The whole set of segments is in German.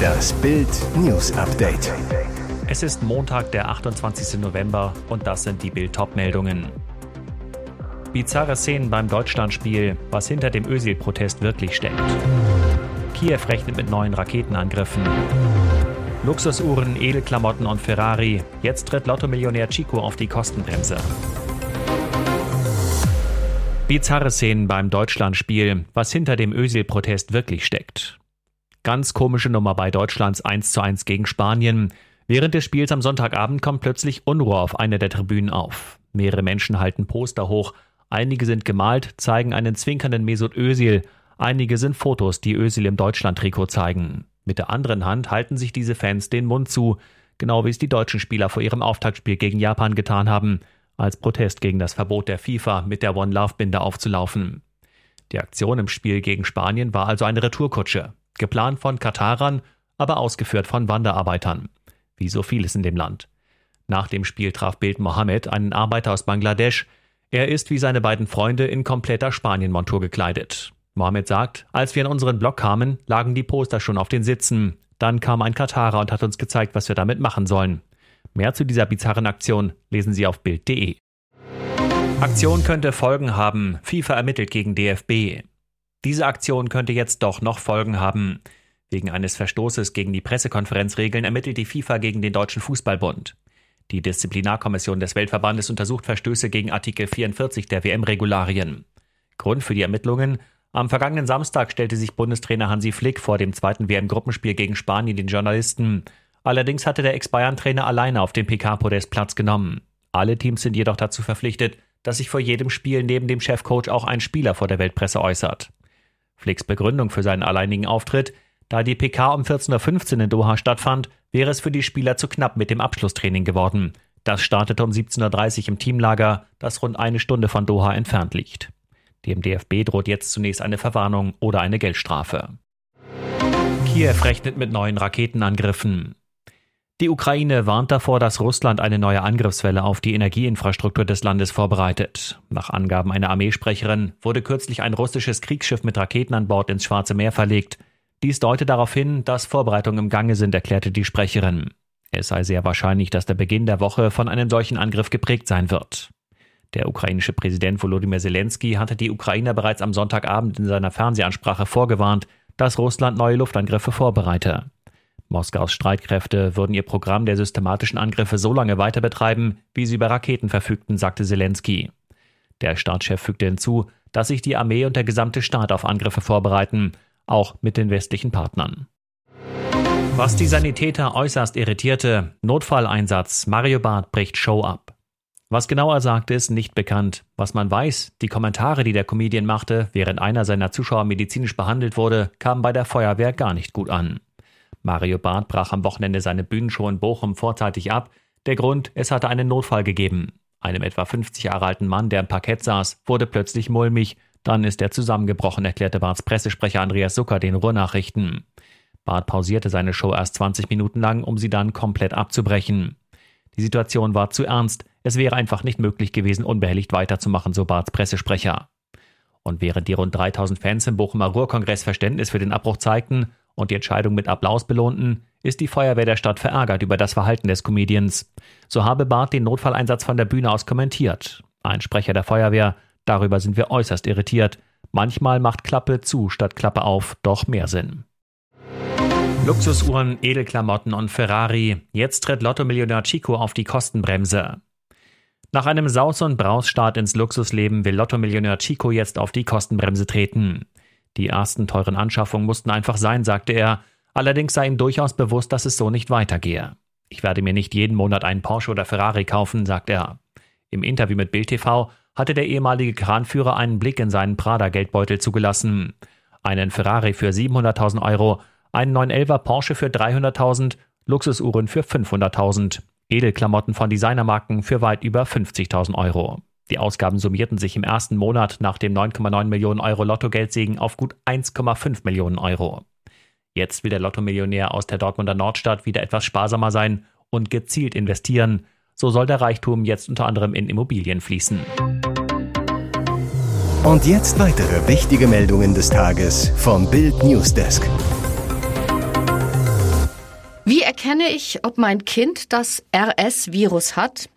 Das Bild News Update. Es ist Montag, der 28. November und das sind die Bild meldungen Bizarre Szenen beim Deutschlandspiel, was hinter dem Ösil-Protest wirklich steckt. Kiew rechnet mit neuen Raketenangriffen. Luxusuhren, Edelklamotten und Ferrari. Jetzt tritt Lotto-Millionär Chico auf die Kostenbremse. Bizarre Szenen beim Deutschlandspiel, was hinter dem Ösil-Protest wirklich steckt. Ganz komische Nummer bei Deutschlands 1 zu 1 gegen Spanien. Während des Spiels am Sonntagabend kommt plötzlich Unruhe auf einer der Tribünen auf. Mehrere Menschen halten Poster hoch. Einige sind gemalt, zeigen einen zwinkernden Mesut Özil. Einige sind Fotos, die Özil im Deutschland-Trikot zeigen. Mit der anderen Hand halten sich diese Fans den Mund zu, genau wie es die deutschen Spieler vor ihrem Auftaktspiel gegen Japan getan haben als Protest gegen das Verbot der FIFA mit der One Love Binde aufzulaufen. Die Aktion im Spiel gegen Spanien war also eine Retourkutsche, geplant von Katarern, aber ausgeführt von Wanderarbeitern, wie so vieles in dem Land. Nach dem Spiel traf Bild Mohammed einen Arbeiter aus Bangladesch. Er ist wie seine beiden Freunde in kompletter Spanienmontur gekleidet. Mohammed sagt, als wir in unseren Block kamen, lagen die Poster schon auf den Sitzen. Dann kam ein Katarer und hat uns gezeigt, was wir damit machen sollen. Mehr zu dieser bizarren Aktion lesen Sie auf Bild.de. Aktion könnte Folgen haben. FIFA ermittelt gegen DFB. Diese Aktion könnte jetzt doch noch Folgen haben. Wegen eines Verstoßes gegen die Pressekonferenzregeln ermittelt die FIFA gegen den Deutschen Fußballbund. Die Disziplinarkommission des Weltverbandes untersucht Verstöße gegen Artikel 44 der WM-Regularien. Grund für die Ermittlungen am vergangenen Samstag stellte sich Bundestrainer Hansi Flick vor dem zweiten WM-Gruppenspiel gegen Spanien den Journalisten. Allerdings hatte der Ex-Bayern-Trainer alleine auf dem PK-Podest Platz genommen. Alle Teams sind jedoch dazu verpflichtet, dass sich vor jedem Spiel neben dem Chefcoach auch ein Spieler vor der Weltpresse äußert. Flicks Begründung für seinen alleinigen Auftritt, da die PK um 14.15 Uhr in Doha stattfand, wäre es für die Spieler zu knapp mit dem Abschlusstraining geworden. Das startete um 17.30 Uhr im Teamlager, das rund eine Stunde von Doha entfernt liegt. Dem DFB droht jetzt zunächst eine Verwarnung oder eine Geldstrafe. Kiew rechnet mit neuen Raketenangriffen. Die Ukraine warnt davor, dass Russland eine neue Angriffswelle auf die Energieinfrastruktur des Landes vorbereitet. Nach Angaben einer Armeesprecherin wurde kürzlich ein russisches Kriegsschiff mit Raketen an Bord ins Schwarze Meer verlegt. Dies deutet darauf hin, dass Vorbereitungen im Gange sind, erklärte die Sprecherin. Es sei sehr wahrscheinlich, dass der Beginn der Woche von einem solchen Angriff geprägt sein wird. Der ukrainische Präsident Volodymyr Zelensky hatte die Ukrainer bereits am Sonntagabend in seiner Fernsehansprache vorgewarnt, dass Russland neue Luftangriffe vorbereite. Moskaus Streitkräfte würden ihr Programm der systematischen Angriffe so lange weiter betreiben, wie sie über Raketen verfügten, sagte Zelensky. Der Staatschef fügte hinzu, dass sich die Armee und der gesamte Staat auf Angriffe vorbereiten, auch mit den westlichen Partnern. Was die Sanitäter äußerst irritierte, Notfalleinsatz, Mario Barth bricht Show ab. Was genau er sagte, ist nicht bekannt. Was man weiß, die Kommentare, die der Comedian machte, während einer seiner Zuschauer medizinisch behandelt wurde, kamen bei der Feuerwehr gar nicht gut an. Mario Barth brach am Wochenende seine Bühnenshow in Bochum vorzeitig ab. Der Grund, es hatte einen Notfall gegeben. Einem etwa 50 Jahre alten Mann, der im Parkett saß, wurde plötzlich mulmig. Dann ist er zusammengebrochen, erklärte Barths Pressesprecher Andreas Zucker den Ruhrnachrichten. Barth pausierte seine Show erst 20 Minuten lang, um sie dann komplett abzubrechen. Die Situation war zu ernst. Es wäre einfach nicht möglich gewesen, unbehelligt weiterzumachen, so Barths Pressesprecher. Und während die rund 3000 Fans im Bochumer Ruhrkongress Verständnis für den Abbruch zeigten, und die Entscheidung mit Applaus belohnten, ist die Feuerwehr der Stadt verärgert über das Verhalten des Comedians. So habe Barth den Notfalleinsatz von der Bühne aus kommentiert. Ein Sprecher der Feuerwehr, darüber sind wir äußerst irritiert. Manchmal macht Klappe zu statt Klappe auf doch mehr Sinn. Luxusuhren, Edelklamotten und Ferrari. Jetzt tritt Lotto-Millionär Chico auf die Kostenbremse. Nach einem Saus- und Brausstart ins Luxusleben will Lotto-Millionär Chico jetzt auf die Kostenbremse treten. Die ersten teuren Anschaffungen mussten einfach sein, sagte er. Allerdings sei ihm durchaus bewusst, dass es so nicht weitergehe. Ich werde mir nicht jeden Monat einen Porsche oder Ferrari kaufen, sagt er. Im Interview mit Bild TV hatte der ehemalige Kranführer einen Blick in seinen Prada-Geldbeutel zugelassen. Einen Ferrari für 700.000 Euro, einen 911er Porsche für 300.000, Luxusuhren für 500.000, Edelklamotten von Designermarken für weit über 50.000 Euro. Die Ausgaben summierten sich im ersten Monat nach dem 9,9 Millionen Euro Lottogeldsegen auf gut 1,5 Millionen Euro. Jetzt will der Lottomillionär aus der Dortmunder Nordstadt wieder etwas sparsamer sein und gezielt investieren. So soll der Reichtum jetzt unter anderem in Immobilien fließen. Und jetzt weitere wichtige Meldungen des Tages vom Bild Newsdesk. Desk. Wie erkenne ich, ob mein Kind das RS-Virus hat?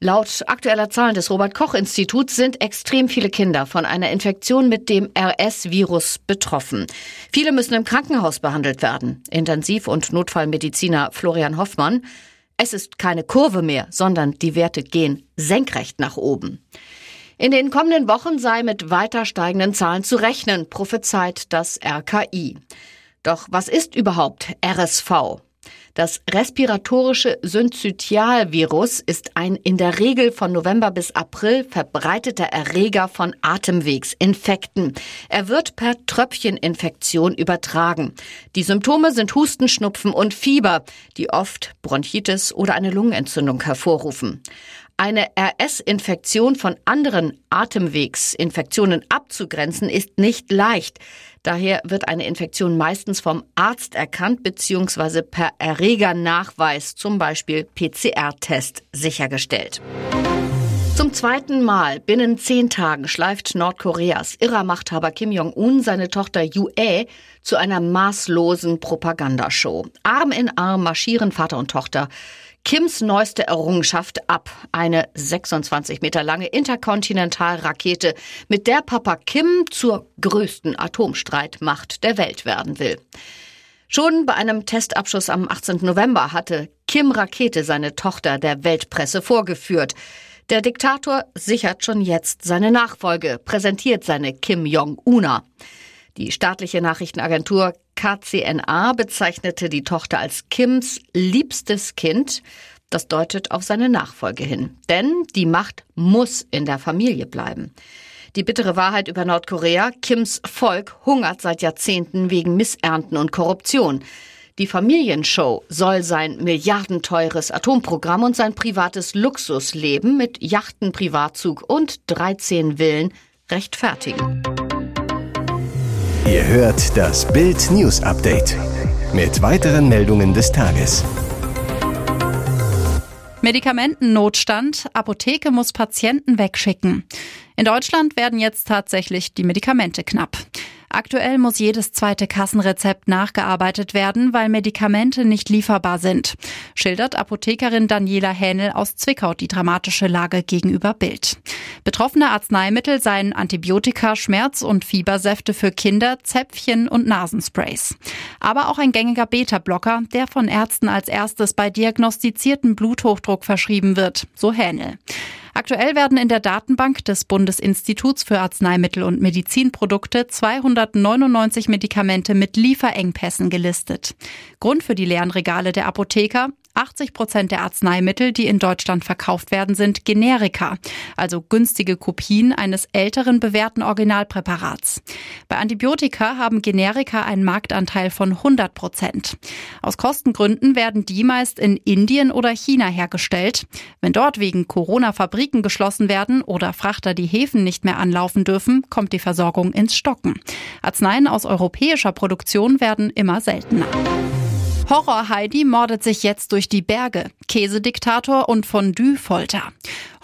Laut aktueller Zahlen des Robert Koch Instituts sind extrem viele Kinder von einer Infektion mit dem RS-Virus betroffen. Viele müssen im Krankenhaus behandelt werden. Intensiv- und Notfallmediziner Florian Hoffmann. Es ist keine Kurve mehr, sondern die Werte gehen senkrecht nach oben. In den kommenden Wochen sei mit weiter steigenden Zahlen zu rechnen, prophezeit das RKI. Doch was ist überhaupt RSV? Das respiratorische Synzytialvirus ist ein in der Regel von November bis April verbreiteter Erreger von Atemwegsinfekten. Er wird per Tröpfcheninfektion übertragen. Die Symptome sind Husten, Schnupfen und Fieber, die oft Bronchitis oder eine Lungenentzündung hervorrufen. Eine RS-Infektion von anderen Atemwegsinfektionen abzugrenzen ist nicht leicht. Daher wird eine Infektion meistens vom Arzt erkannt bzw. per Erregernachweis, zum Beispiel PCR-Test, sichergestellt. Zum zweiten Mal binnen zehn Tagen schleift Nordkoreas irrer Machthaber Kim Jong-un seine Tochter Yue zu einer maßlosen Propagandashow. Arm in Arm marschieren Vater und Tochter Kims neueste Errungenschaft ab. Eine 26 Meter lange Interkontinentalrakete, mit der Papa Kim zur größten Atomstreitmacht der Welt werden will. Schon bei einem Testabschluss am 18. November hatte Kim Rakete seine Tochter der Weltpresse vorgeführt. Der Diktator sichert schon jetzt seine Nachfolge, präsentiert seine Kim Jong-una. Die staatliche Nachrichtenagentur KCNA bezeichnete die Tochter als Kims liebstes Kind. Das deutet auf seine Nachfolge hin. Denn die Macht muss in der Familie bleiben. Die bittere Wahrheit über Nordkorea, Kims Volk hungert seit Jahrzehnten wegen Missernten und Korruption. Die Familienshow soll sein milliardenteures Atomprogramm und sein privates Luxusleben mit Yachten, Privatzug und 13 Villen rechtfertigen. Ihr hört das Bild News Update mit weiteren Meldungen des Tages. Medikamentennotstand. Apotheke muss Patienten wegschicken. In Deutschland werden jetzt tatsächlich die Medikamente knapp. Aktuell muss jedes zweite Kassenrezept nachgearbeitet werden, weil Medikamente nicht lieferbar sind, schildert Apothekerin Daniela Hähnel aus Zwickau die dramatische Lage gegenüber Bild. Betroffene Arzneimittel seien Antibiotika, Schmerz- und Fiebersäfte für Kinder, Zäpfchen und Nasensprays. Aber auch ein gängiger Beta-Blocker, der von Ärzten als erstes bei diagnostizierten Bluthochdruck verschrieben wird, so Hähnel. Aktuell werden in der Datenbank des Bundesinstituts für Arzneimittel und Medizinprodukte 299 Medikamente mit Lieferengpässen gelistet. Grund für die leeren Regale der Apotheker 80 Prozent der Arzneimittel, die in Deutschland verkauft werden, sind Generika, also günstige Kopien eines älteren bewährten Originalpräparats. Bei Antibiotika haben Generika einen Marktanteil von 100 Prozent. Aus Kostengründen werden die meist in Indien oder China hergestellt. Wenn dort wegen Corona Fabriken geschlossen werden oder Frachter die Häfen nicht mehr anlaufen dürfen, kommt die Versorgung ins Stocken. Arzneien aus europäischer Produktion werden immer seltener. Horror Heidi mordet sich jetzt durch die Berge. Käsediktator und Fondue-Folter.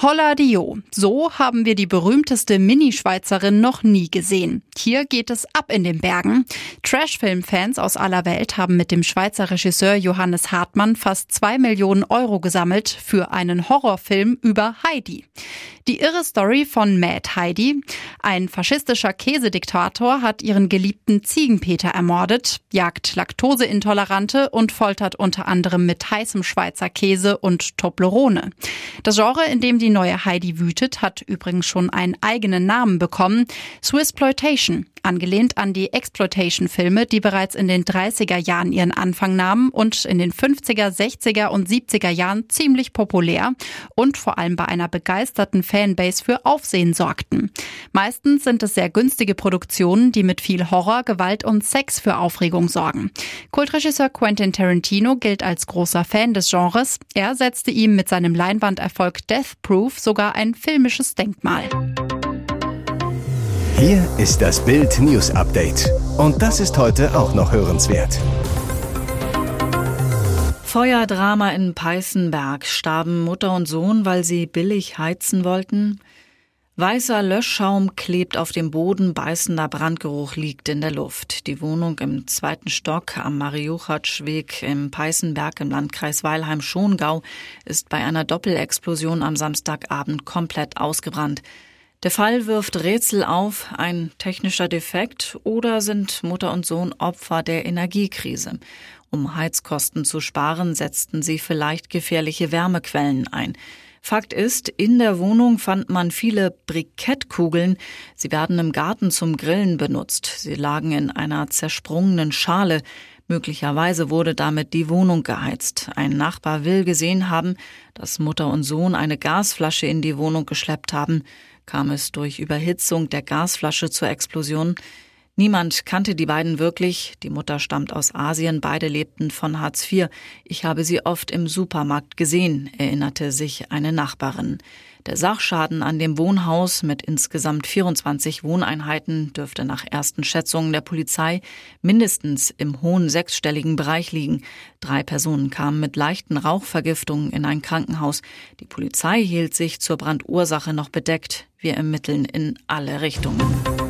Holla Dio. So haben wir die berühmteste Mini-Schweizerin noch nie gesehen. Hier geht es ab in den Bergen. Trash-Film-Fans aus aller Welt haben mit dem Schweizer Regisseur Johannes Hartmann fast zwei Millionen Euro gesammelt für einen Horrorfilm über Heidi. Die irre Story von Mad Heidi. Ein faschistischer Käsediktator hat ihren geliebten Ziegenpeter ermordet, jagt Laktoseintolerante und foltert unter anderem mit heißem Schweizer Käse und Toblerone. Das Genre, in dem die neue Heidi wütet, hat übrigens schon einen eigenen Namen bekommen. Swissploitation, angelehnt an die Exploitation-Filme, die bereits in den 30er Jahren ihren Anfang nahmen und in den 50er, 60er und 70er Jahren ziemlich populär und vor allem bei einer begeisterten Fanbase für Aufsehen sorgten. Meistens sind es sehr günstige Produktionen, die mit viel Horror, Gewalt und Sex für Aufregung sorgen. Kultregisseur Quentin Tarantino gilt als großer Fan des Genres. Er setzte ihm mit seinem Leinwanderfolg Death Proof sogar ein filmisches Denkmal. Hier ist das Bild News Update. Und das ist heute auch noch hörenswert. Feuerdrama in Peißenberg. Starben Mutter und Sohn, weil sie billig heizen wollten? Weißer Löschschaum klebt auf dem Boden, beißender Brandgeruch liegt in der Luft. Die Wohnung im zweiten Stock am Mariuchatschweg im Peißenberg im Landkreis Weilheim-Schongau ist bei einer Doppelexplosion am Samstagabend komplett ausgebrannt. Der Fall wirft Rätsel auf, ein technischer Defekt oder sind Mutter und Sohn Opfer der Energiekrise. Um Heizkosten zu sparen, setzten sie vielleicht gefährliche Wärmequellen ein. Fakt ist, in der Wohnung fand man viele Brikettkugeln. Sie werden im Garten zum Grillen benutzt. Sie lagen in einer zersprungenen Schale. Möglicherweise wurde damit die Wohnung geheizt. Ein Nachbar will gesehen haben, dass Mutter und Sohn eine Gasflasche in die Wohnung geschleppt haben. Kam es durch Überhitzung der Gasflasche zur Explosion? Niemand kannte die beiden wirklich. Die Mutter stammt aus Asien, beide lebten von Hartz IV. Ich habe sie oft im Supermarkt gesehen, erinnerte sich eine Nachbarin. Der Sachschaden an dem Wohnhaus mit insgesamt 24 Wohneinheiten dürfte nach ersten Schätzungen der Polizei mindestens im hohen sechsstelligen Bereich liegen. Drei Personen kamen mit leichten Rauchvergiftungen in ein Krankenhaus. Die Polizei hielt sich zur Brandursache noch bedeckt. Wir ermitteln in alle Richtungen.